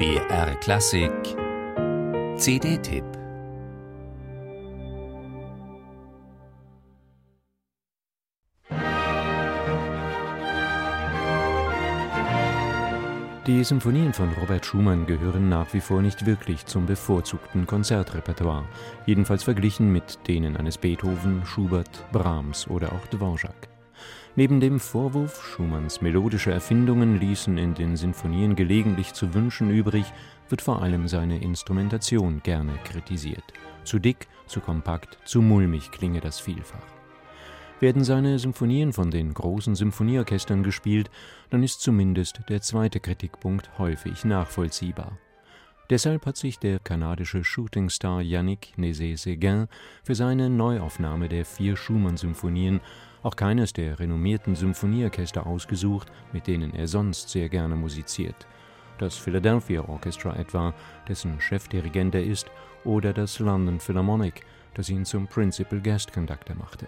BR Klassik CD-Tipp Die Symphonien von Robert Schumann gehören nach wie vor nicht wirklich zum bevorzugten Konzertrepertoire, jedenfalls verglichen mit denen eines Beethoven, Schubert, Brahms oder auch Dvorak. Neben dem Vorwurf, Schumanns melodische Erfindungen ließen in den Sinfonien gelegentlich zu wünschen übrig, wird vor allem seine Instrumentation gerne kritisiert. Zu dick, zu kompakt, zu mulmig klinge das vielfach. Werden seine Symphonien von den großen Symphonieorchestern gespielt, dann ist zumindest der zweite Kritikpunkt häufig nachvollziehbar. Deshalb hat sich der kanadische Shootingstar Yannick Nézet-Séguin für seine Neuaufnahme der vier Schumann-Symphonien auch keines der renommierten Symphonieorchester ausgesucht, mit denen er sonst sehr gerne musiziert. Das Philadelphia Orchestra etwa, dessen Chefdirigent er ist, oder das London Philharmonic, das ihn zum Principal Guest Conductor machte.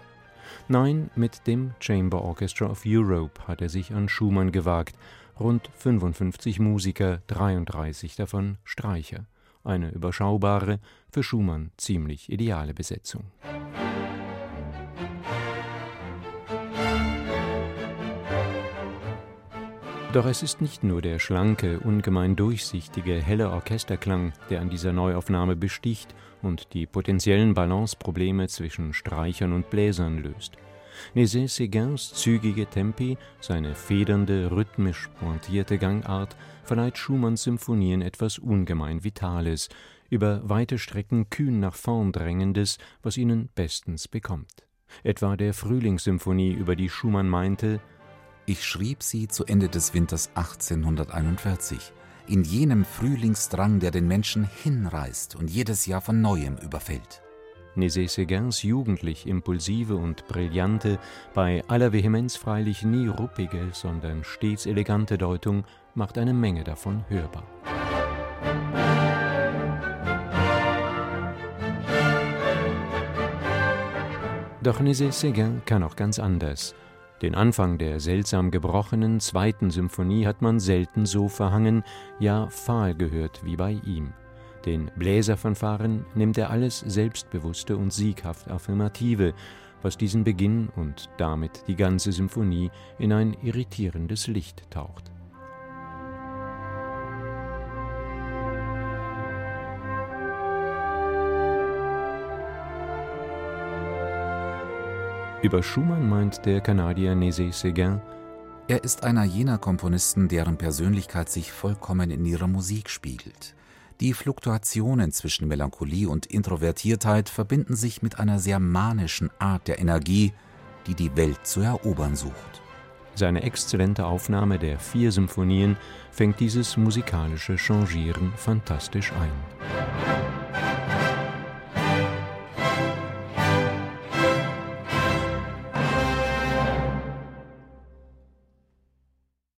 Nein, mit dem Chamber Orchestra of Europe hat er sich an Schumann gewagt, rund 55 Musiker, 33 davon Streicher. Eine überschaubare, für Schumann ziemlich ideale Besetzung. Doch es ist nicht nur der schlanke, ungemein durchsichtige, helle Orchesterklang, der an dieser Neuaufnahme besticht und die potenziellen Balanceprobleme zwischen Streichern und Bläsern löst. Nézet-Séguins zügige Tempi, seine federnde, rhythmisch pointierte Gangart verleiht Schumanns Symphonien etwas ungemein Vitales, über weite Strecken kühn nach vorn drängendes, was ihnen bestens bekommt. Etwa der Frühlingssymphonie, über die Schumann meinte, ich schrieb sie zu Ende des Winters 1841, in jenem Frühlingsdrang, der den Menschen hinreißt und jedes Jahr von neuem überfällt. Nézet-Séguins jugendlich impulsive und brillante, bei aller Vehemenz freilich nie ruppige, sondern stets elegante Deutung macht eine Menge davon hörbar. Doch Nézet-Séguin kann auch ganz anders. Den Anfang der seltsam gebrochenen zweiten Symphonie hat man selten so verhangen, ja fahl gehört wie bei ihm. Den Bläserfanfaren nimmt er alles Selbstbewusste und sieghaft Affirmative, was diesen Beginn und damit die ganze Symphonie in ein irritierendes Licht taucht. Über Schumann meint der Kanadier Nézet-Séguin, er ist einer jener Komponisten, deren Persönlichkeit sich vollkommen in ihrer Musik spiegelt. Die Fluktuationen zwischen Melancholie und Introvertiertheit verbinden sich mit einer sehr manischen Art der Energie, die die Welt zu erobern sucht. Seine exzellente Aufnahme der vier Symphonien fängt dieses musikalische Changieren fantastisch ein.